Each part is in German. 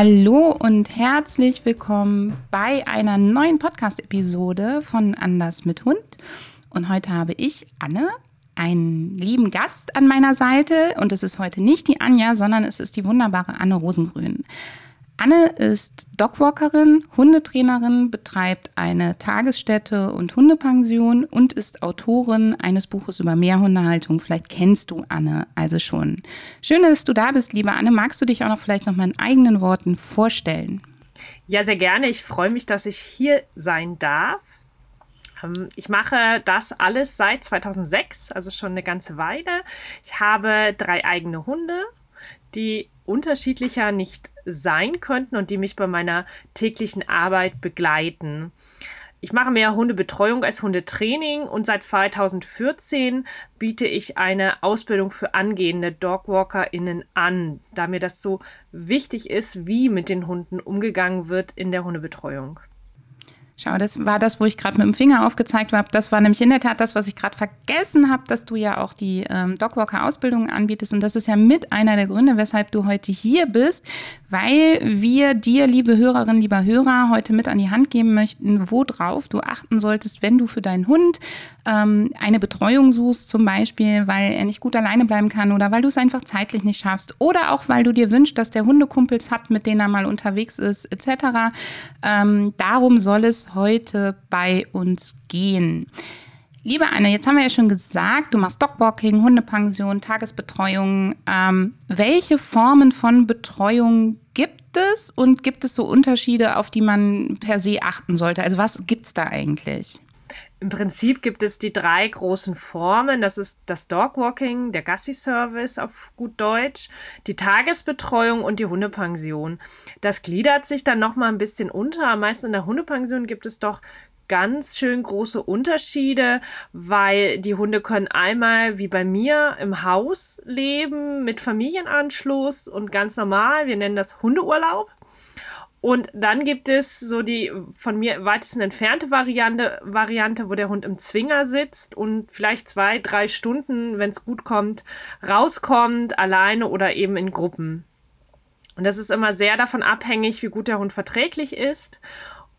Hallo und herzlich willkommen bei einer neuen Podcast-Episode von Anders mit Hund. Und heute habe ich, Anne, einen lieben Gast an meiner Seite. Und es ist heute nicht die Anja, sondern es ist die wunderbare Anne Rosengrün. Anne ist Dogwalkerin, Hundetrainerin, betreibt eine Tagesstätte und Hundepension und ist Autorin eines Buches über Mehrhundehaltung. Vielleicht kennst du Anne also schon. Schön, dass du da bist, liebe Anne. Magst du dich auch noch vielleicht noch mal in eigenen Worten vorstellen? Ja, sehr gerne. Ich freue mich, dass ich hier sein darf. Ähm, ich mache das alles seit 2006, also schon eine ganze Weile. Ich habe drei eigene Hunde, die unterschiedlicher nicht sein könnten und die mich bei meiner täglichen Arbeit begleiten. Ich mache mehr Hundebetreuung als Hundetraining und seit 2014 biete ich eine Ausbildung für angehende DogwalkerInnen an, da mir das so wichtig ist, wie mit den Hunden umgegangen wird in der Hundebetreuung. Schau, das war das, wo ich gerade mit dem Finger aufgezeigt habe. Das war nämlich in der Tat das, was ich gerade vergessen habe, dass du ja auch die ähm, Dogwalker-Ausbildung anbietest. Und das ist ja mit einer der Gründe, weshalb du heute hier bist, weil wir dir, liebe Hörerinnen, lieber Hörer, heute mit an die Hand geben möchten, worauf du achten solltest, wenn du für deinen Hund ähm, eine Betreuung suchst, zum Beispiel, weil er nicht gut alleine bleiben kann oder weil du es einfach zeitlich nicht schaffst oder auch weil du dir wünschst, dass der Hundekumpels hat, mit denen er mal unterwegs ist, etc. Ähm, darum soll es heute bei uns gehen. Liebe Anne, jetzt haben wir ja schon gesagt, du machst Dogwalking, Hundepension, Tagesbetreuung. Ähm, welche Formen von Betreuung gibt es und gibt es so Unterschiede, auf die man per se achten sollte? Also was gibt es da eigentlich? Im Prinzip gibt es die drei großen Formen. Das ist das Dogwalking, der Gassi-Service auf gut Deutsch, die Tagesbetreuung und die Hundepension. Das gliedert sich dann nochmal ein bisschen unter. Am meisten in der Hundepension gibt es doch ganz schön große Unterschiede, weil die Hunde können einmal wie bei mir im Haus leben mit Familienanschluss und ganz normal. Wir nennen das Hundeurlaub. Und dann gibt es so die von mir weitesten entfernte Variante, Variante, wo der Hund im Zwinger sitzt und vielleicht zwei, drei Stunden, wenn es gut kommt, rauskommt, alleine oder eben in Gruppen. Und das ist immer sehr davon abhängig, wie gut der Hund verträglich ist,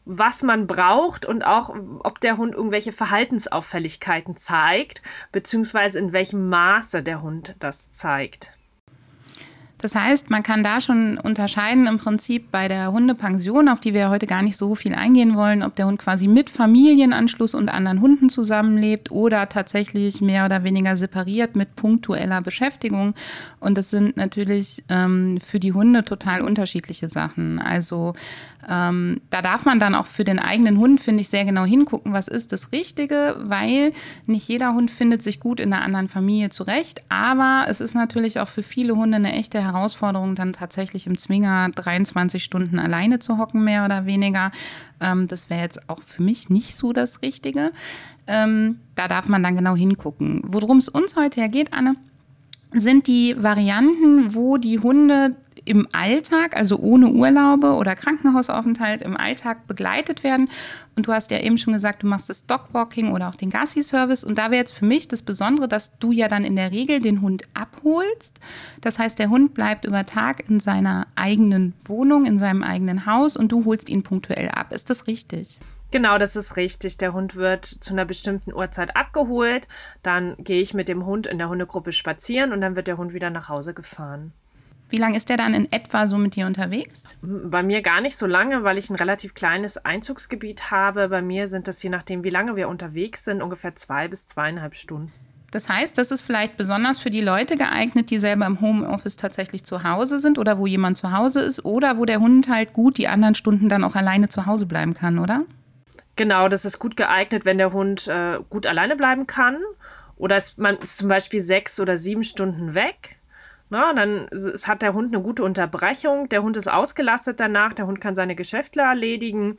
was man braucht und auch, ob der Hund irgendwelche Verhaltensauffälligkeiten zeigt, beziehungsweise in welchem Maße der Hund das zeigt. Das heißt, man kann da schon unterscheiden im Prinzip bei der Hundepension, auf die wir heute gar nicht so viel eingehen wollen, ob der Hund quasi mit Familienanschluss und anderen Hunden zusammenlebt oder tatsächlich mehr oder weniger separiert mit punktueller Beschäftigung. Und das sind natürlich ähm, für die Hunde total unterschiedliche Sachen. Also ähm, da darf man dann auch für den eigenen Hund, finde ich, sehr genau hingucken, was ist das Richtige, weil nicht jeder Hund findet sich gut in einer anderen Familie zurecht. Aber es ist natürlich auch für viele Hunde eine echte Herausforderung, dann tatsächlich im Zwinger 23 Stunden alleine zu hocken, mehr oder weniger. Ähm, das wäre jetzt auch für mich nicht so das Richtige. Ähm, da darf man dann genau hingucken. Worum es uns heute geht, Anne, sind die Varianten, wo die Hunde im Alltag, also ohne Urlaube oder Krankenhausaufenthalt im Alltag begleitet werden. Und du hast ja eben schon gesagt, du machst das Dogwalking oder auch den Gassi-Service. Und da wäre jetzt für mich das Besondere, dass du ja dann in der Regel den Hund abholst. Das heißt, der Hund bleibt über Tag in seiner eigenen Wohnung, in seinem eigenen Haus und du holst ihn punktuell ab. Ist das richtig? Genau, das ist richtig. Der Hund wird zu einer bestimmten Uhrzeit abgeholt. Dann gehe ich mit dem Hund in der Hundegruppe spazieren und dann wird der Hund wieder nach Hause gefahren. Wie lange ist der dann in etwa so mit dir unterwegs? Bei mir gar nicht so lange, weil ich ein relativ kleines Einzugsgebiet habe. Bei mir sind das, je nachdem, wie lange wir unterwegs sind, ungefähr zwei bis zweieinhalb Stunden. Das heißt, das ist vielleicht besonders für die Leute geeignet, die selber im Homeoffice tatsächlich zu Hause sind oder wo jemand zu Hause ist oder wo der Hund halt gut die anderen Stunden dann auch alleine zu Hause bleiben kann, oder? Genau, das ist gut geeignet, wenn der Hund äh, gut alleine bleiben kann. Oder ist man ist zum Beispiel sechs oder sieben Stunden weg Na, dann es hat der Hund eine gute Unterbrechung, der Hund ist ausgelastet danach, der Hund kann seine Geschäfte erledigen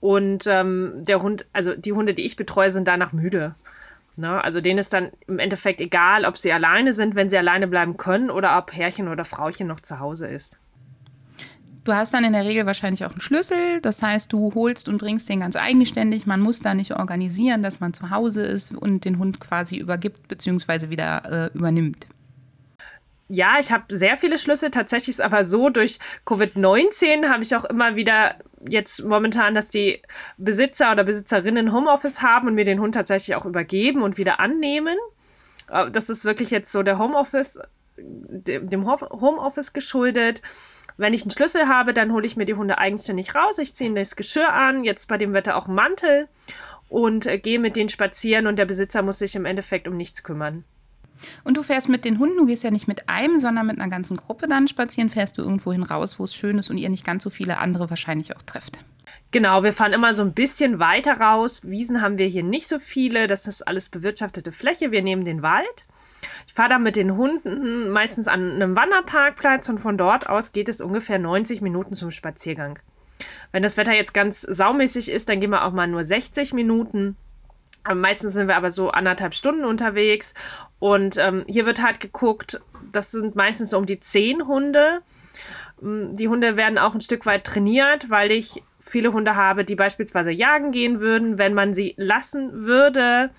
und ähm, der Hund, also die Hunde, die ich betreue, sind danach müde. Na, also denen ist dann im Endeffekt egal, ob sie alleine sind, wenn sie alleine bleiben können oder ob Herrchen oder Frauchen noch zu Hause ist. Du hast dann in der Regel wahrscheinlich auch einen Schlüssel. Das heißt, du holst und bringst den ganz eigenständig. Man muss da nicht organisieren, dass man zu Hause ist und den Hund quasi übergibt bzw. wieder äh, übernimmt. Ja, ich habe sehr viele Schlüssel. Tatsächlich ist aber so, durch Covid-19 habe ich auch immer wieder jetzt momentan, dass die Besitzer oder Besitzerinnen Homeoffice haben und mir den Hund tatsächlich auch übergeben und wieder annehmen. Äh, das ist wirklich jetzt so der Homeoffice, dem Homeoffice geschuldet. Wenn ich einen Schlüssel habe, dann hole ich mir die Hunde eigenständig raus. Ich ziehe das Geschirr an, jetzt bei dem Wetter auch Mantel und äh, gehe mit denen spazieren und der Besitzer muss sich im Endeffekt um nichts kümmern. Und du fährst mit den Hunden, du gehst ja nicht mit einem, sondern mit einer ganzen Gruppe dann spazieren, fährst du irgendwo hin raus, wo es schön ist und ihr nicht ganz so viele andere wahrscheinlich auch trefft. Genau, wir fahren immer so ein bisschen weiter raus. Wiesen haben wir hier nicht so viele, das ist alles bewirtschaftete Fläche. Wir nehmen den Wald ich fahre da mit den Hunden meistens an einem Wanderparkplatz und von dort aus geht es ungefähr 90 Minuten zum Spaziergang. Wenn das Wetter jetzt ganz saumäßig ist, dann gehen wir auch mal nur 60 Minuten. Meistens sind wir aber so anderthalb Stunden unterwegs. Und ähm, hier wird halt geguckt, das sind meistens so um die zehn Hunde. Mm, die Hunde werden auch ein Stück weit trainiert, weil ich viele Hunde habe, die beispielsweise jagen gehen würden, wenn man sie lassen würde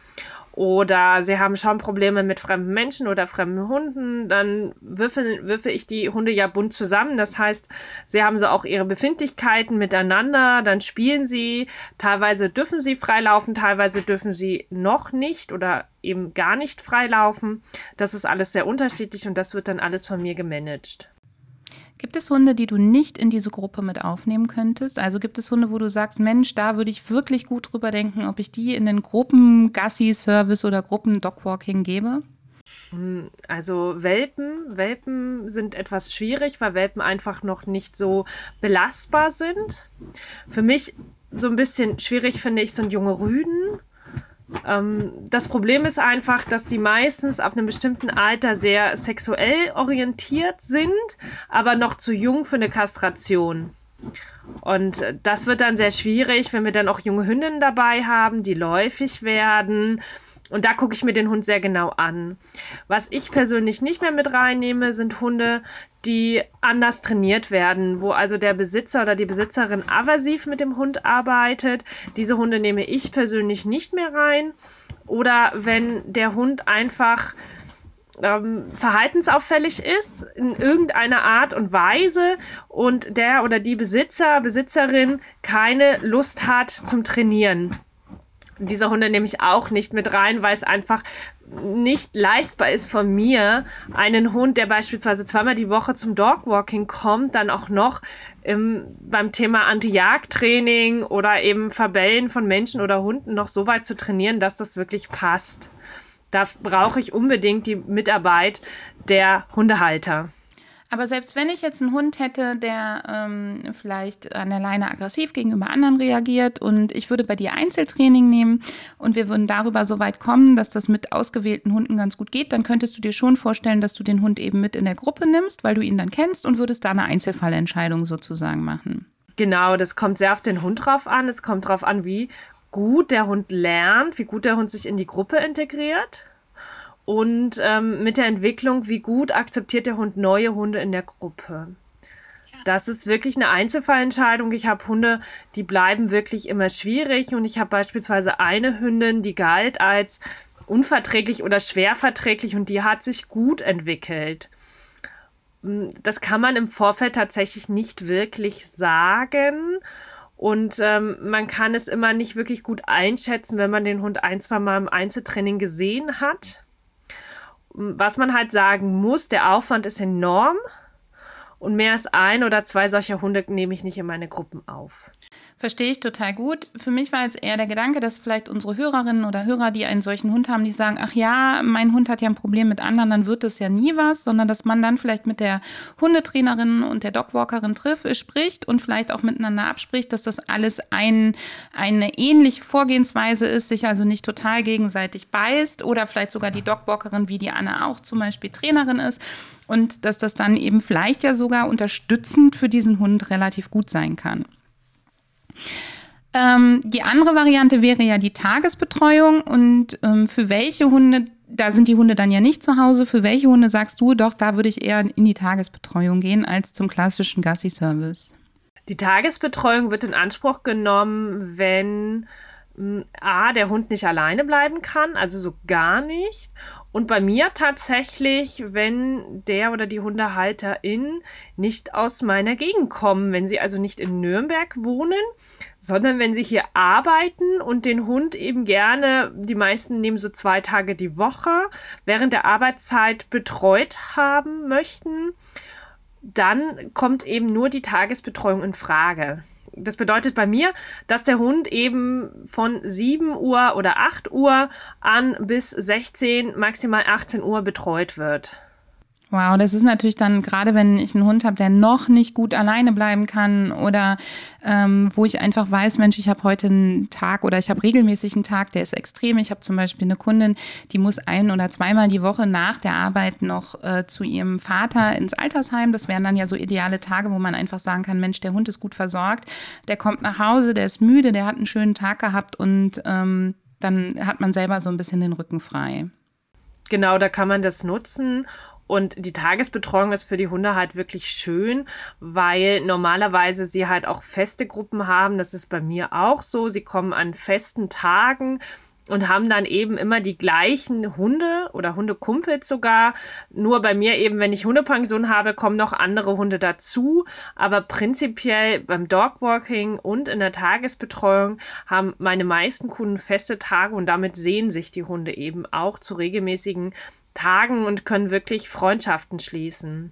oder sie haben schon Probleme mit fremden Menschen oder fremden Hunden, dann würfel, würfe ich die Hunde ja bunt zusammen. Das heißt, sie haben so auch ihre Befindlichkeiten miteinander, dann spielen sie, teilweise dürfen sie freilaufen, teilweise dürfen sie noch nicht oder eben gar nicht freilaufen. Das ist alles sehr unterschiedlich und das wird dann alles von mir gemanagt. Gibt es Hunde, die du nicht in diese Gruppe mit aufnehmen könntest? Also gibt es Hunde, wo du sagst, Mensch, da würde ich wirklich gut drüber denken, ob ich die in den Gruppen Gassi-Service oder Gruppen Dogwalking gebe? Hm, also Welpen, Welpen sind etwas schwierig, weil Welpen einfach noch nicht so belastbar sind. Für mich so ein bisschen schwierig finde ich ein junge Rüden ähm, das Problem ist einfach, dass die meistens ab einem bestimmten Alter sehr sexuell orientiert sind, aber noch zu jung für eine Kastration. Und das wird dann sehr schwierig, wenn wir dann auch junge Hündinnen dabei haben, die läufig werden und da gucke ich mir den Hund sehr genau an. Was ich persönlich nicht mehr mit reinnehme, sind Hunde, die anders trainiert werden, wo also der Besitzer oder die Besitzerin aversiv mit dem Hund arbeitet. Diese Hunde nehme ich persönlich nicht mehr rein. Oder wenn der Hund einfach ähm, verhaltensauffällig ist in irgendeiner Art und Weise und der oder die Besitzer, Besitzerin keine Lust hat zum Trainieren diese Hunde nehme ich auch nicht mit rein, weil es einfach nicht leistbar ist von mir, einen Hund, der beispielsweise zweimal die Woche zum Dogwalking kommt, dann auch noch im, beim Thema Anti-Jagd-Training oder eben Verbellen von Menschen oder Hunden noch so weit zu trainieren, dass das wirklich passt. Da brauche ich unbedingt die Mitarbeit der Hundehalter. Aber selbst wenn ich jetzt einen Hund hätte, der ähm, vielleicht an der Leine aggressiv gegenüber anderen reagiert und ich würde bei dir Einzeltraining nehmen und wir würden darüber so weit kommen, dass das mit ausgewählten Hunden ganz gut geht, dann könntest du dir schon vorstellen, dass du den Hund eben mit in der Gruppe nimmst, weil du ihn dann kennst und würdest da eine Einzelfallentscheidung sozusagen machen. Genau, das kommt sehr auf den Hund drauf an. Es kommt drauf an, wie gut der Hund lernt, wie gut der Hund sich in die Gruppe integriert und ähm, mit der Entwicklung, wie gut akzeptiert der Hund neue Hunde in der Gruppe. Das ist wirklich eine Einzelfallentscheidung. Ich habe Hunde, die bleiben wirklich immer schwierig und ich habe beispielsweise eine Hündin, die galt als unverträglich oder schwerverträglich und die hat sich gut entwickelt. Hm, das kann man im Vorfeld tatsächlich nicht wirklich sagen. Und ähm, man kann es immer nicht wirklich gut einschätzen, wenn man den Hund ein, zwei Mal im Einzeltraining gesehen hat was man halt sagen muss, der Aufwand ist enorm und mehr als ein oder zwei solcher Hunde nehme ich nicht in meine Gruppen auf. Verstehe ich total gut. Für mich war jetzt eher der Gedanke, dass vielleicht unsere Hörerinnen oder Hörer, die einen solchen Hund haben, die sagen, ach ja, mein Hund hat ja ein Problem mit anderen, dann wird das ja nie was, sondern dass man dann vielleicht mit der Hundetrainerin und der Dogwalkerin trifft, spricht und vielleicht auch miteinander abspricht, dass das alles ein, eine ähnliche Vorgehensweise ist, sich also nicht total gegenseitig beißt oder vielleicht sogar die Dogwalkerin wie die Anne auch zum Beispiel Trainerin ist und dass das dann eben vielleicht ja sogar unterstützend für diesen Hund relativ gut sein kann. Ähm, die andere Variante wäre ja die Tagesbetreuung und ähm, für welche Hunde, da sind die Hunde dann ja nicht zu Hause, für welche Hunde sagst du, doch, da würde ich eher in die Tagesbetreuung gehen als zum klassischen Gassi-Service? Die Tagesbetreuung wird in Anspruch genommen, wenn A, der Hund nicht alleine bleiben kann, also so gar nicht. Und bei mir tatsächlich, wenn der oder die Hundehalterin nicht aus meiner Gegend kommen, wenn sie also nicht in Nürnberg wohnen, sondern wenn sie hier arbeiten und den Hund eben gerne, die meisten nehmen so zwei Tage die Woche, während der Arbeitszeit betreut haben möchten, dann kommt eben nur die Tagesbetreuung in Frage das bedeutet bei mir, dass der Hund eben von 7 Uhr oder 8 Uhr an bis 16, maximal 18 Uhr betreut wird. Wow, das ist natürlich dann, gerade wenn ich einen Hund habe, der noch nicht gut alleine bleiben kann oder ähm, wo ich einfach weiß, Mensch, ich habe heute einen Tag oder ich habe regelmäßig einen Tag, der ist extrem. Ich habe zum Beispiel eine Kundin, die muss ein- oder zweimal die Woche nach der Arbeit noch äh, zu ihrem Vater ins Altersheim. Das wären dann ja so ideale Tage, wo man einfach sagen kann, Mensch, der Hund ist gut versorgt, der kommt nach Hause, der ist müde, der hat einen schönen Tag gehabt und ähm, dann hat man selber so ein bisschen den Rücken frei. Genau, da kann man das nutzen. Und die Tagesbetreuung ist für die Hunde halt wirklich schön, weil normalerweise sie halt auch feste Gruppen haben. Das ist bei mir auch so. Sie kommen an festen Tagen und haben dann eben immer die gleichen Hunde oder Hundekumpels sogar. Nur bei mir eben, wenn ich Hundepension habe, kommen noch andere Hunde dazu. Aber prinzipiell beim Dogwalking und in der Tagesbetreuung haben meine meisten Kunden feste Tage und damit sehen sich die Hunde eben auch zu regelmäßigen Tagen und können wirklich Freundschaften schließen.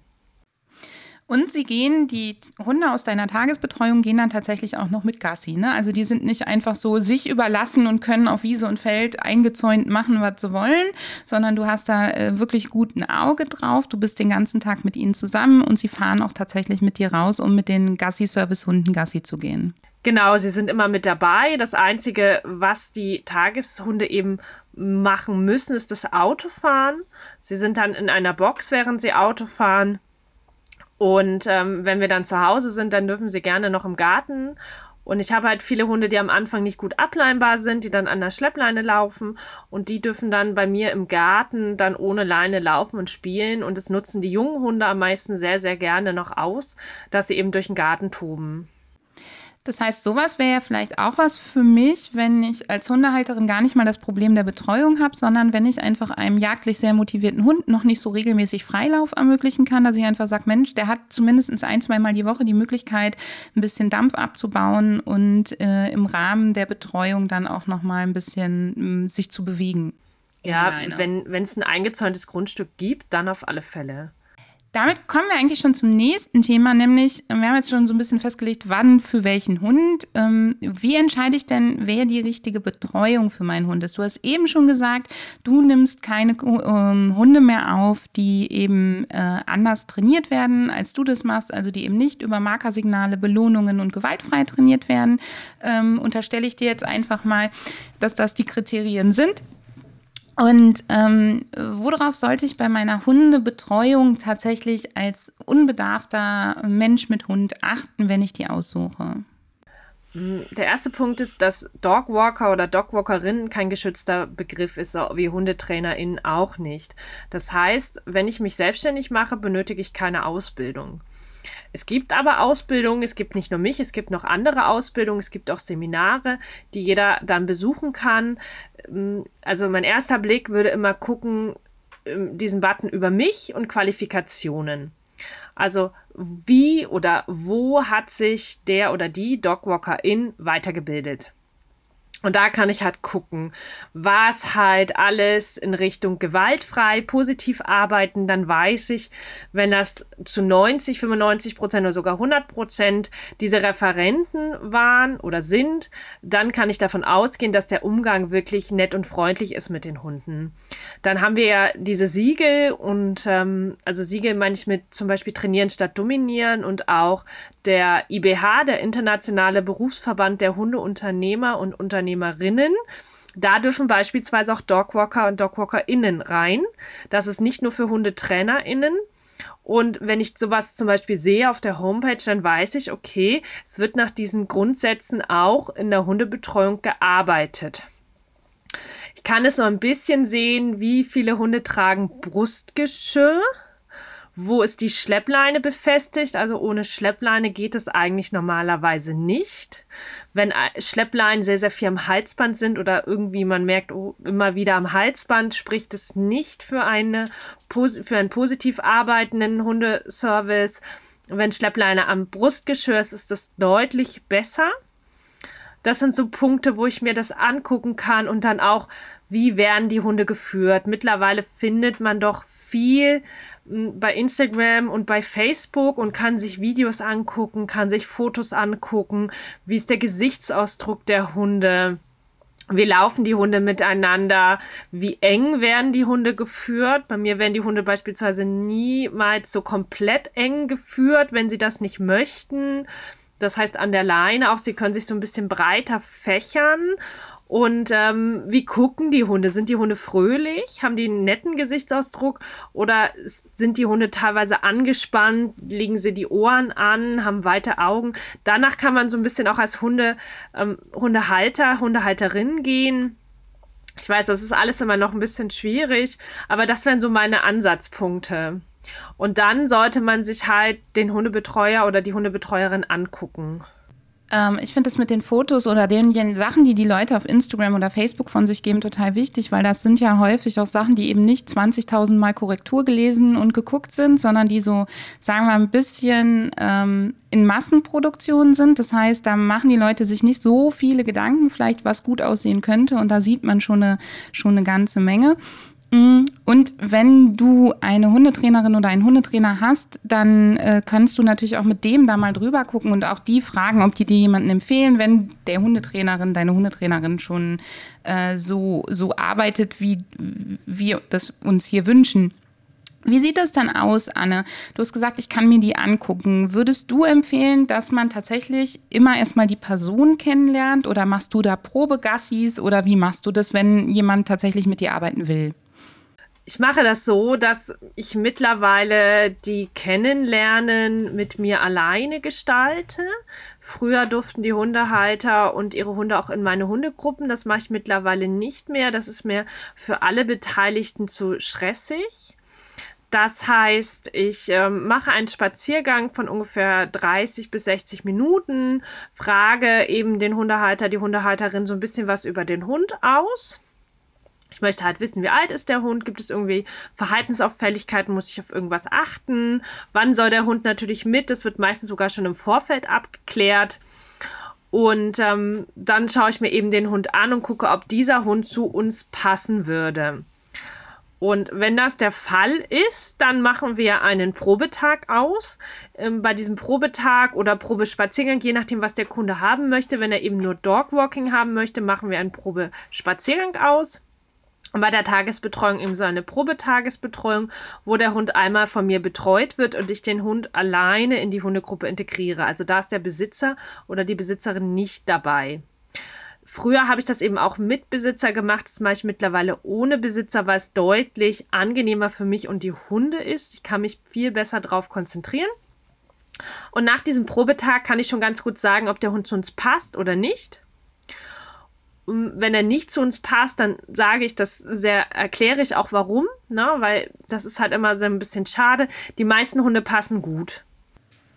Und sie gehen, die Hunde aus deiner Tagesbetreuung gehen dann tatsächlich auch noch mit Gassi. Ne? Also die sind nicht einfach so sich überlassen und können auf Wiese und Feld eingezäunt machen, was sie wollen, sondern du hast da äh, wirklich gut ein Auge drauf. Du bist den ganzen Tag mit ihnen zusammen und sie fahren auch tatsächlich mit dir raus, um mit den Gassi-Service-Hunden Gassi zu gehen. Genau, sie sind immer mit dabei. Das Einzige, was die Tageshunde eben machen müssen, ist das Autofahren. Sie sind dann in einer Box, während sie Auto fahren. Und ähm, wenn wir dann zu Hause sind, dann dürfen sie gerne noch im Garten. Und ich habe halt viele Hunde, die am Anfang nicht gut ableinbar sind, die dann an der Schleppleine laufen. Und die dürfen dann bei mir im Garten dann ohne Leine laufen und spielen. Und das nutzen die jungen Hunde am meisten sehr, sehr gerne noch aus, dass sie eben durch den Garten toben. Das heißt, sowas wäre ja vielleicht auch was für mich, wenn ich als Hundehalterin gar nicht mal das Problem der Betreuung habe, sondern wenn ich einfach einem jagdlich sehr motivierten Hund noch nicht so regelmäßig Freilauf ermöglichen kann, dass ich einfach sage, Mensch, der hat zumindest ein, zwei Mal die Woche die Möglichkeit, ein bisschen Dampf abzubauen und äh, im Rahmen der Betreuung dann auch noch mal ein bisschen äh, sich zu bewegen. Ja, wenn es ein eingezäuntes Grundstück gibt, dann auf alle Fälle damit kommen wir eigentlich schon zum nächsten Thema, nämlich wir haben jetzt schon so ein bisschen festgelegt, wann für welchen Hund. Ähm, wie entscheide ich denn, wer die richtige Betreuung für meinen Hund ist? Du hast eben schon gesagt, du nimmst keine ähm, Hunde mehr auf, die eben äh, anders trainiert werden, als du das machst, also die eben nicht über Markersignale, Belohnungen und gewaltfrei trainiert werden. Ähm, unterstelle ich dir jetzt einfach mal, dass das die Kriterien sind. Und ähm, worauf sollte ich bei meiner Hundebetreuung tatsächlich als unbedarfter Mensch mit Hund achten, wenn ich die aussuche? Der erste Punkt ist, dass Dogwalker oder Dogwalkerin kein geschützter Begriff ist, wie HundetrainerInnen auch nicht. Das heißt, wenn ich mich selbstständig mache, benötige ich keine Ausbildung. Es gibt aber Ausbildungen, es gibt nicht nur mich, es gibt noch andere Ausbildungen, es gibt auch Seminare, die jeder dann besuchen kann. Ähm, also mein erster Blick würde immer gucken, ähm, diesen Button über mich und Qualifikationen. Also wie oder wo hat sich der oder die Dogwalker in weitergebildet? Und da kann ich halt gucken, was halt alles in Richtung gewaltfrei, positiv arbeiten. Dann weiß ich, wenn das zu 90, 95 Prozent oder sogar 100 Prozent diese Referenten waren oder sind, dann kann ich davon ausgehen, dass der Umgang wirklich nett und freundlich ist mit den Hunden. Dann haben wir ja diese Siegel und ähm, also Siegel meine ich mit zum Beispiel trainieren statt dominieren und auch der IBH, der Internationale Berufsverband der Hundeunternehmer und Unternehmerinnen. Da dürfen beispielsweise auch Dogwalker und DogwalkerInnen rein. Das ist nicht nur für HundetrainerInnen. Und wenn ich sowas zum Beispiel sehe auf der Homepage, dann weiß ich, okay, es wird nach diesen Grundsätzen auch in der Hundebetreuung gearbeitet. Ich kann es so ein bisschen sehen, wie viele Hunde tragen Brustgeschirr wo ist die Schleppleine befestigt? Also ohne Schleppleine geht es eigentlich normalerweise nicht. Wenn äh, Schleppleinen sehr, sehr viel am Halsband sind oder irgendwie man merkt, oh, immer wieder am Halsband, spricht es nicht für, eine, für einen positiv arbeitenden Hundeservice. Wenn Schleppleine am Brustgeschirr ist, ist das deutlich besser. Das sind so Punkte, wo ich mir das angucken kann und dann auch, wie werden die Hunde geführt. Mittlerweile findet man doch viel bei Instagram und bei Facebook und kann sich Videos angucken, kann sich Fotos angucken, wie ist der Gesichtsausdruck der Hunde, wie laufen die Hunde miteinander, wie eng werden die Hunde geführt. Bei mir werden die Hunde beispielsweise niemals so komplett eng geführt, wenn sie das nicht möchten. Das heißt an der Leine auch, sie können sich so ein bisschen breiter fächern und ähm, wie gucken die Hunde? Sind die Hunde fröhlich? Haben die einen netten Gesichtsausdruck? Oder sind die Hunde teilweise angespannt? Legen sie die Ohren an? Haben weite Augen? Danach kann man so ein bisschen auch als Hunde, ähm, Hundehalter, Hundehalterin gehen. Ich weiß, das ist alles immer noch ein bisschen schwierig, aber das wären so meine Ansatzpunkte. Und dann sollte man sich halt den Hundebetreuer oder die Hundebetreuerin angucken. Ähm, ich finde das mit den Fotos oder den, den, Sachen, die die Leute auf Instagram oder Facebook von sich geben, total wichtig, weil das sind ja häufig auch Sachen, die eben nicht 20.000 Mal Korrektur gelesen und geguckt sind, sondern die so, sagen wir, ein bisschen ähm, in Massenproduktion sind. Das heißt, da machen die Leute sich nicht so viele Gedanken, vielleicht was gut aussehen könnte und da sieht man schon eine, schon eine ganze Menge. Mm, und wenn du eine Hundetrainerin oder einen Hundetrainer hast, dann äh, kannst du natürlich auch mit dem da mal drüber gucken und auch die fragen, ob die dir jemanden empfehlen, wenn der Hundetrainerin, deine Hundetrainerin schon äh, so, so arbeitet, wie wir das uns hier wünschen. Wie sieht das dann aus, Anne? Du hast gesagt, ich kann mir die angucken. Würdest du empfehlen, dass man tatsächlich immer erstmal die Person kennenlernt oder machst du da Probegassis oder wie machst du das, wenn jemand tatsächlich mit dir arbeiten will? Ich mache das so, dass ich mittlerweile die Kennenlernen mit mir alleine gestalte. Früher durften die Hundehalter und ihre Hunde auch in meine Hundegruppen. Das mache ich mittlerweile nicht mehr. Das ist mir für alle Beteiligten zu stressig. Das heißt, ich äh, mache einen Spaziergang von ungefähr 30 bis 60 Minuten, frage eben den Hundehalter, die Hundehalterin so ein bisschen was über den Hund aus ich möchte halt wissen, wie alt ist der Hund? Gibt es irgendwie Verhaltensauffälligkeiten? Muss ich auf irgendwas achten? Wann soll der Hund natürlich mit? Das wird meistens sogar schon im Vorfeld abgeklärt. Und ähm, dann schaue ich mir eben den Hund an und gucke, ob dieser Hund zu uns passen würde. Und wenn das der Fall ist, dann machen wir einen Probetag aus. Ähm, bei diesem Probetag oder Probespaziergang, je nachdem, was der Kunde haben möchte, wenn er eben nur Dogwalking haben möchte, machen wir einen Probespaziergang aus. Und bei der Tagesbetreuung eben so eine Probetagesbetreuung, wo der Hund einmal von mir betreut wird und ich den Hund alleine in die Hundegruppe integriere. Also da ist der Besitzer oder die Besitzerin nicht dabei. Früher habe ich das eben auch mit Besitzer gemacht. Das mache ich mittlerweile ohne Besitzer, weil es deutlich angenehmer für mich und die Hunde ist. Ich kann mich viel besser darauf konzentrieren. Und nach diesem Probetag kann ich schon ganz gut sagen, ob der Hund zu uns passt oder nicht wenn er nicht zu uns passt, dann sage ich das sehr, erkläre ich auch warum, ne? weil das ist halt immer so ein bisschen schade. Die meisten Hunde passen gut.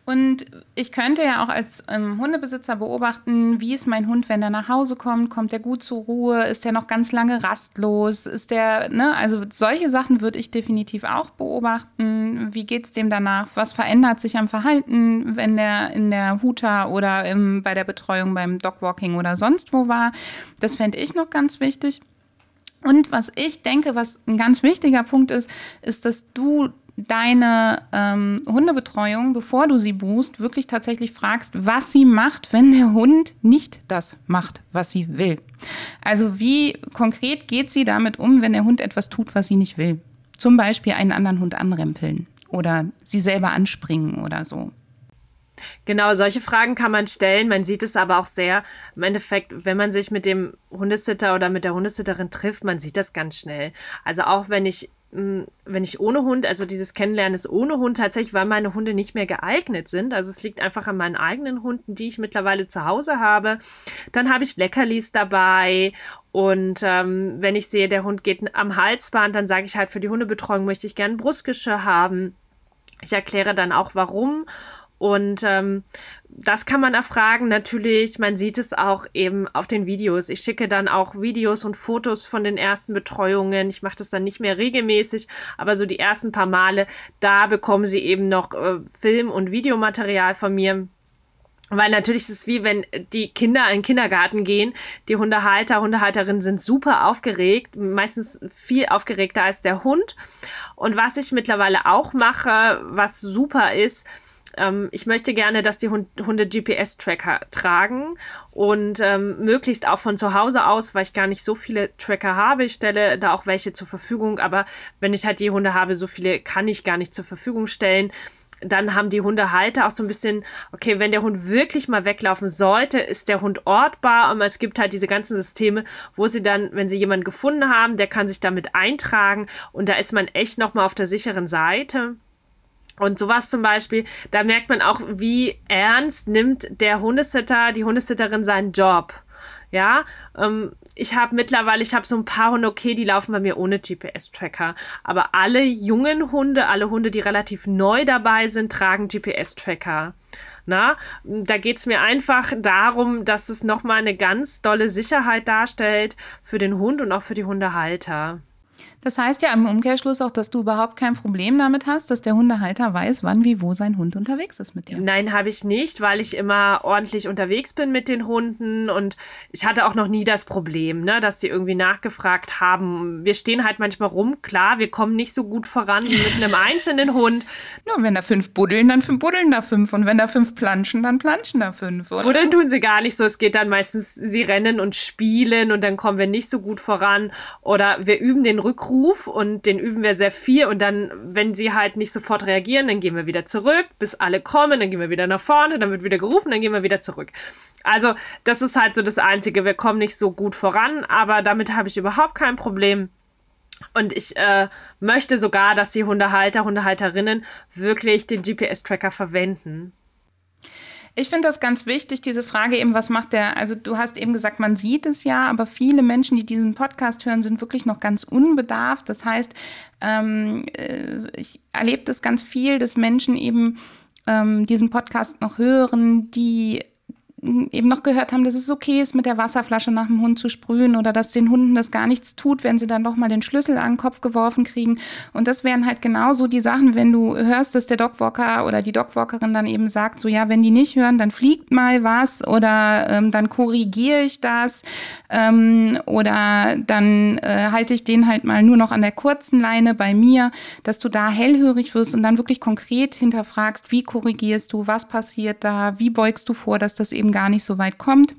Und ich könnte ja auch als ähm, Hundebesitzer beobachten, wie ist mein Hund, wenn er nach Hause kommt, kommt er gut zur Ruhe, ist er noch ganz lange rastlos, ist der, ne, also solche Sachen würde ich definitiv auch beobachten. Wie geht es dem danach? Was verändert sich am Verhalten, wenn der in der Huta oder im, bei der Betreuung beim Dogwalking oder sonst wo war? Das fände ich noch ganz wichtig. Und was ich denke, was ein ganz wichtiger Punkt ist, ist, dass du deine ähm, Hundebetreuung, bevor du sie buchst, wirklich tatsächlich fragst, was sie macht, wenn der Hund nicht das macht, was sie will. Also wie konkret geht sie damit um, wenn der Hund etwas tut, was sie nicht will? Zum Beispiel einen anderen Hund anrempeln oder sie selber anspringen oder so. Genau, solche Fragen kann man stellen. Man sieht es aber auch sehr im Endeffekt, wenn man sich mit dem Hundesitter oder mit der Hundesitterin trifft, man sieht das ganz schnell. Also auch wenn ich wenn ich ohne Hund, also dieses Kennenlernen ist ohne Hund tatsächlich, weil meine Hunde nicht mehr geeignet sind. Also es liegt einfach an meinen eigenen Hunden, die ich mittlerweile zu Hause habe. Dann habe ich Leckerlis dabei und ähm, wenn ich sehe, der Hund geht am Halsband, dann sage ich halt, für die Hundebetreuung möchte ich gerne Brustgeschirr haben. Ich erkläre dann auch warum und ähm, das kann man erfragen. Natürlich, man sieht es auch eben auf den Videos. Ich schicke dann auch Videos und Fotos von den ersten Betreuungen. Ich mache das dann nicht mehr regelmäßig, aber so die ersten paar Male, da bekommen sie eben noch äh, Film- und Videomaterial von mir. Weil natürlich ist es wie wenn die Kinder in den Kindergarten gehen. Die Hundehalter, Hundehalterinnen sind super aufgeregt, meistens viel aufgeregter als der Hund. Und was ich mittlerweile auch mache, was super ist, ähm, ich möchte gerne, dass die Hunde GPS-Tracker tragen und ähm, möglichst auch von zu Hause aus, weil ich gar nicht so viele Tracker habe. Ich stelle da auch welche zur Verfügung, aber wenn ich halt die Hunde habe, so viele kann ich gar nicht zur Verfügung stellen dann haben die Hundehalter auch so ein bisschen, okay, wenn der Hund wirklich mal weglaufen sollte, ist der Hund ortbar. Und es gibt halt diese ganzen Systeme, wo sie dann, wenn sie jemanden gefunden haben, der kann sich damit eintragen. Und da ist man echt nochmal auf der sicheren Seite. Und sowas zum Beispiel, da merkt man auch, wie ernst nimmt der Hundesitter, die Hundesitterin seinen Job. Ja, ähm, ich habe mittlerweile, ich habe so ein paar Hunde, okay, die laufen bei mir ohne GPS-Tracker. Aber alle jungen Hunde, alle Hunde, die relativ neu dabei sind, tragen GPS-Tracker. Na, da geht es mir einfach darum, dass es nochmal eine ganz dolle Sicherheit darstellt für den Hund und auch für die Hundehalter. Das heißt ja im Umkehrschluss auch, dass du überhaupt kein Problem damit hast, dass der Hundehalter weiß, wann, wie, wo sein Hund unterwegs ist mit dir. Nein, habe ich nicht, weil ich immer ordentlich unterwegs bin mit den Hunden und ich hatte auch noch nie das Problem, ne, dass die irgendwie nachgefragt haben. Wir stehen halt manchmal rum, klar, wir kommen nicht so gut voran wie mit einem einzelnen Hund. Nur wenn da fünf buddeln, dann buddeln da fünf und wenn da fünf planschen, dann planschen da fünf, oder? Buddeln tun sie gar nicht so. Es geht dann meistens, sie rennen und spielen und dann kommen wir nicht so gut voran oder wir üben den Rückruf Ruf und den üben wir sehr viel und dann, wenn sie halt nicht sofort reagieren, dann gehen wir wieder zurück, bis alle kommen, dann gehen wir wieder nach vorne, dann wird wieder gerufen, dann gehen wir wieder zurück. Also das ist halt so das Einzige, wir kommen nicht so gut voran, aber damit habe ich überhaupt kein Problem. Und ich äh, möchte sogar, dass die Hundehalter, Hundehalterinnen wirklich den GPS-Tracker verwenden. Ich finde das ganz wichtig, diese Frage eben, was macht der, also du hast eben gesagt, man sieht es ja, aber viele Menschen, die diesen Podcast hören, sind wirklich noch ganz unbedarft. Das heißt, ähm, äh, ich erlebe das ganz viel, dass Menschen eben ähm, diesen Podcast noch hören, die eben noch gehört haben, dass es okay ist, mit der Wasserflasche nach dem Hund zu sprühen oder dass den Hunden das gar nichts tut, wenn sie dann doch mal den Schlüssel an den Kopf geworfen kriegen. Und das wären halt genauso die Sachen, wenn du hörst, dass der Dogwalker oder die Dogwalkerin dann eben sagt, so ja, wenn die nicht hören, dann fliegt mal was oder ähm, dann korrigiere ich das ähm, oder dann äh, halte ich den halt mal nur noch an der kurzen Leine bei mir, dass du da hellhörig wirst und dann wirklich konkret hinterfragst, wie korrigierst du, was passiert da, wie beugst du vor, dass das eben eben gar nicht so weit kommt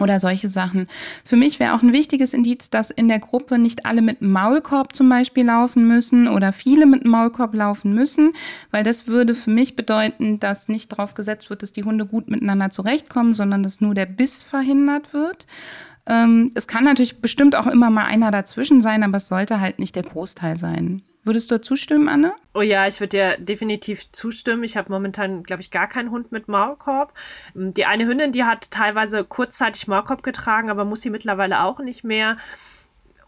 oder solche Sachen. Für mich wäre auch ein wichtiges Indiz, dass in der Gruppe nicht alle mit Maulkorb zum Beispiel laufen müssen oder viele mit Maulkorb laufen müssen, weil das würde für mich bedeuten, dass nicht darauf gesetzt wird, dass die Hunde gut miteinander zurechtkommen, sondern dass nur der Biss verhindert wird. Ähm, es kann natürlich bestimmt auch immer mal einer dazwischen sein, aber es sollte halt nicht der Großteil sein. Würdest du zustimmen, Anne? Oh ja, ich würde dir definitiv zustimmen. Ich habe momentan, glaube ich, gar keinen Hund mit Maulkorb. Die eine Hündin, die hat teilweise kurzzeitig Maulkorb getragen, aber muss sie mittlerweile auch nicht mehr.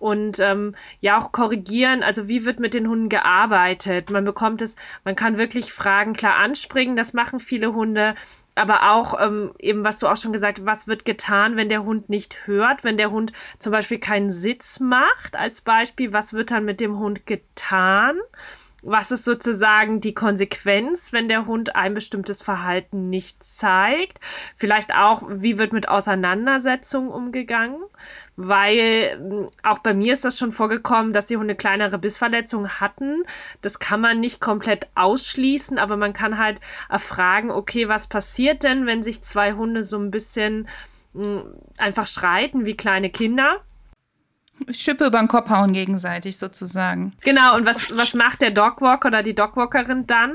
Und ähm, ja auch korrigieren, also wie wird mit den Hunden gearbeitet. Man bekommt es, man kann wirklich Fragen klar anspringen, das machen viele Hunde aber auch ähm, eben, was du auch schon gesagt hast, was wird getan, wenn der Hund nicht hört, wenn der Hund zum Beispiel keinen Sitz macht, als Beispiel, was wird dann mit dem Hund getan? Was ist sozusagen die Konsequenz, wenn der Hund ein bestimmtes Verhalten nicht zeigt? Vielleicht auch, wie wird mit Auseinandersetzungen umgegangen? Weil hm, auch bei mir ist das schon vorgekommen, dass die Hunde kleinere Bissverletzungen hatten. Das kann man nicht komplett ausschließen, aber man kann halt erfragen, okay, was passiert denn, wenn sich zwei Hunde so ein bisschen mh, hm, einfach schreiten wie kleine Kinder? Schippe über den Kopf hauen gegenseitig sozusagen. Genau, und was, was macht der Dogwalker oder die Dogwalkerin dann?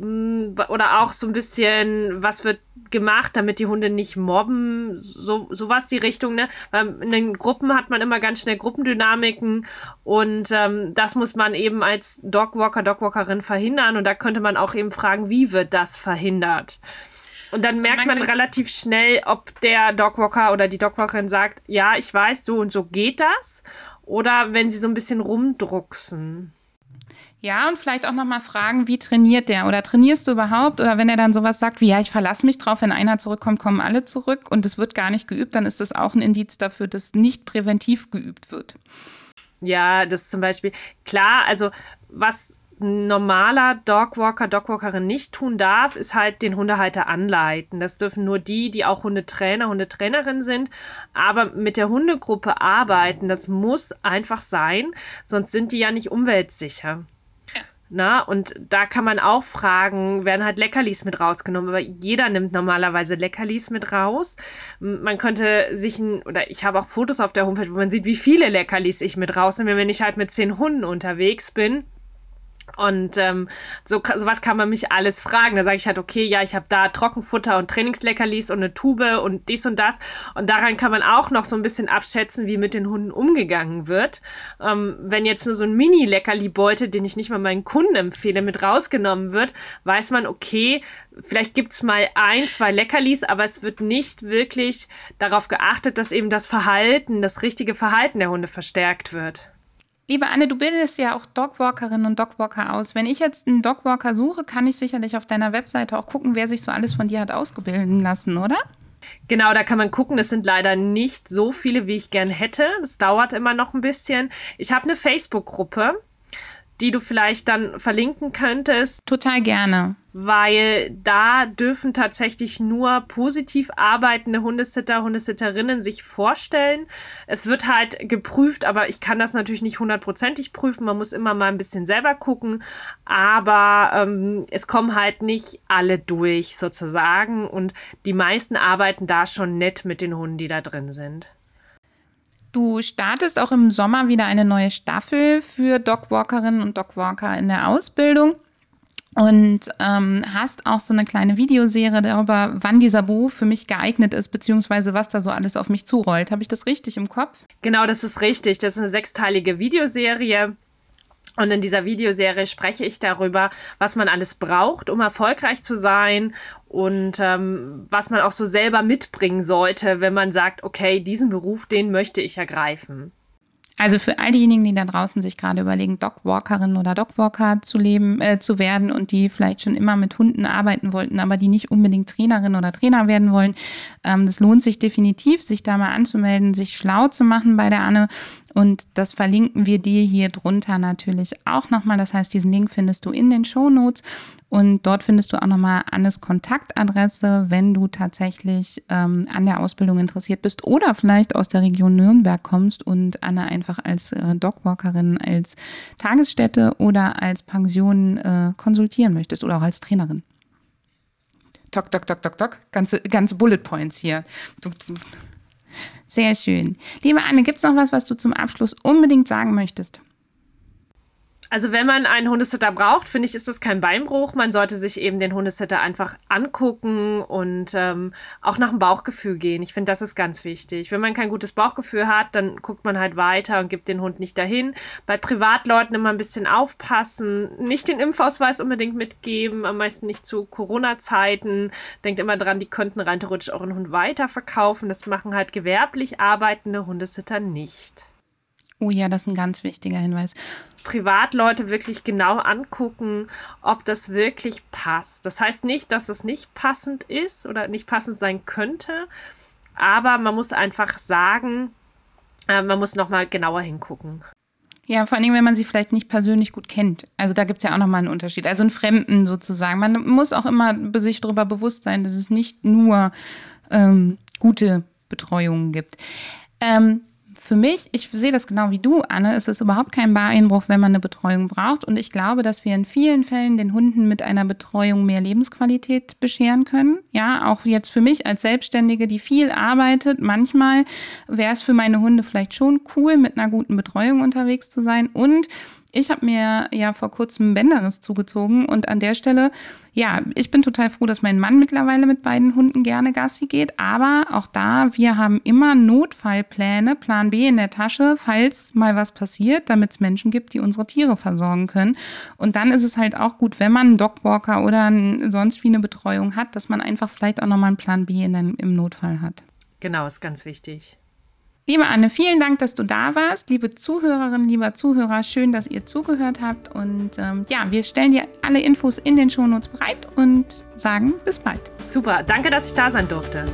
Oder auch so ein bisschen, was wird gemacht, damit die Hunde nicht mobben, so sowas die Richtung, ne? Weil in den Gruppen hat man immer ganz schnell Gruppendynamiken und ähm, das muss man eben als Dogwalker, Dogwalkerin verhindern und da könnte man auch eben fragen, wie wird das verhindert? Und dann merkt man, man relativ schnell, ob der Dogwalker oder die Dogwalkerin sagt, ja, ich weiß, so und so geht das. Oder wenn sie so ein bisschen rumdrucksen. Ja, und vielleicht auch nochmal fragen, wie trainiert der? Oder trainierst du überhaupt? Oder wenn er dann sowas sagt wie, ja, ich verlasse mich drauf, wenn einer zurückkommt, kommen alle zurück und es wird gar nicht geübt, dann ist das auch ein Indiz dafür, dass nicht präventiv geübt wird. Ja, das zum Beispiel, klar, also was normaler Dogwalker, Dogwalkerin nicht tun darf, ist halt den Hundehalter anleiten. Das dürfen nur die, die auch Hundetrainer, Hundetrainerin sind. Aber mit der Hundegruppe arbeiten, das muss einfach sein, sonst sind die ja nicht umweltsicher. Na, und da kann man auch fragen, werden halt Leckerlis mit rausgenommen, aber jeder nimmt normalerweise Leckerlis mit raus. Man könnte sich ein, oder ich habe auch Fotos auf der Homepage, wo man sieht, wie viele Leckerlis ich mit rausnehme, wenn ich halt mit zehn Hunden unterwegs bin und ähm, so sowas kann man mich alles fragen. Da sage ich halt, okay, ja, ich habe da Trockenfutter und Trainingsleckerlis und eine Tube und dies und das. Und daran kann man auch noch so ein bisschen abschätzen, wie mit den Hunden umgegangen wird. Ähm, wenn jetzt nur so ein Mini-Leckerli-Beute, den ich nicht mal meinen Kunden empfehle, mit rausgenommen wird, weiß man, okay, vielleicht gibt es mal ein, zwei Leckerlis, aber es wird nicht wirklich darauf geachtet, dass eben das Verhalten, das richtige Verhalten der Hunde verstärkt wird. Liebe Anne, du bildest ja auch Dogwalkerinnen und Dogwalker aus. Wenn ich jetzt einen Dogwalker suche, kann ich sicherlich auf deiner Webseite auch gucken, wer sich so alles von dir hat ausgebilden lassen, oder? Genau, da kann man gucken. Das sind leider nicht so viele, wie ich gern hätte. Das dauert immer noch ein bisschen. Ich habe eine Facebook-Gruppe die du vielleicht dann verlinken könntest. Total gerne. Weil da dürfen tatsächlich nur positiv arbeitende Hundesitter, Hundesitterinnen sich vorstellen. Es wird halt geprüft, aber ich kann das natürlich nicht hundertprozentig prüfen. Man muss immer mal ein bisschen selber gucken. Aber ähm, es kommen halt nicht alle durch sozusagen. Und die meisten arbeiten da schon nett mit den Hunden, die da drin sind. Du startest auch im Sommer wieder eine neue Staffel für Dogwalkerinnen und Dogwalker in der Ausbildung und ähm, hast auch so eine kleine Videoserie darüber, wann dieser Beruf für mich geeignet ist, beziehungsweise was da so alles auf mich zurollt. Habe ich das richtig im Kopf? Genau, das ist richtig. Das ist eine sechsteilige Videoserie und in dieser Videoserie spreche ich darüber, was man alles braucht, um erfolgreich zu sein und ähm, was man auch so selber mitbringen sollte, wenn man sagt, okay, diesen Beruf, den möchte ich ergreifen. Also für all diejenigen, die da draußen sich gerade überlegen, Dogwalkerin oder Dogwalker zu leben, äh, zu werden und die vielleicht schon immer mit Hunden arbeiten wollten, aber die nicht unbedingt Trainerin oder Trainer werden wollen, ähm, das lohnt sich definitiv, sich da mal anzumelden, sich schlau zu machen bei der Anne und das verlinken wir dir hier drunter natürlich auch nochmal. Das heißt, diesen Link findest du in den Show Notes. Und dort findest du auch nochmal Annes Kontaktadresse, wenn du tatsächlich ähm, an der Ausbildung interessiert bist oder vielleicht aus der Region Nürnberg kommst und Anne einfach als äh, Dogwalkerin, als Tagesstätte oder als Pension äh, konsultieren möchtest oder auch als Trainerin. Tok, tok, tok, tok, tok. Ganze, ganze Bullet Points hier. Sehr schön. Liebe Anne, gibt es noch was, was du zum Abschluss unbedingt sagen möchtest? Also wenn man einen Hundesitter braucht, finde ich, ist das kein Beinbruch. Man sollte sich eben den Hundesitter einfach angucken und ähm, auch nach dem Bauchgefühl gehen. Ich finde, das ist ganz wichtig. Wenn man kein gutes Bauchgefühl hat, dann guckt man halt weiter und gibt den Hund nicht dahin. Bei Privatleuten immer ein bisschen aufpassen, nicht den Impfausweis unbedingt mitgeben, am meisten nicht zu Corona-Zeiten. Denkt immer dran, die könnten rein theoretisch euren Hund weiterverkaufen. Das machen halt gewerblich arbeitende Hundesitter nicht. Oh ja, das ist ein ganz wichtiger Hinweis. Privatleute wirklich genau angucken, ob das wirklich passt. Das heißt nicht, dass es nicht passend ist oder nicht passend sein könnte, aber man muss einfach sagen, äh, man muss nochmal genauer hingucken. Ja, vor allem, wenn man sie vielleicht nicht persönlich gut kennt. Also da gibt es ja auch nochmal einen Unterschied. Also einen Fremden sozusagen. Man muss auch immer sich darüber bewusst sein, dass es nicht nur ähm, gute Betreuungen gibt. Ähm, für mich, ich sehe das genau wie du, Anne, es ist überhaupt kein Bareinbruch, wenn man eine Betreuung braucht. Und ich glaube, dass wir in vielen Fällen den Hunden mit einer Betreuung mehr Lebensqualität bescheren können. Ja, auch jetzt für mich als Selbstständige, die viel arbeitet, manchmal wäre es für meine Hunde vielleicht schon cool, mit einer guten Betreuung unterwegs zu sein. Und ich habe mir ja vor kurzem Bänderriss zugezogen und an der Stelle, ja, ich bin total froh, dass mein Mann mittlerweile mit beiden Hunden gerne Gassi geht, aber auch da, wir haben immer Notfallpläne, Plan B in der Tasche, falls mal was passiert, damit es Menschen gibt, die unsere Tiere versorgen können. Und dann ist es halt auch gut, wenn man einen Dogwalker oder sonst wie eine Betreuung hat, dass man einfach vielleicht auch nochmal einen Plan B in im Notfall hat. Genau, ist ganz wichtig. Liebe Anne, vielen Dank, dass du da warst. Liebe Zuhörerinnen, lieber Zuhörer, schön, dass ihr zugehört habt. Und ähm, ja, wir stellen dir alle Infos in den Shownotes bereit und sagen bis bald. Super, danke, dass ich da sein durfte.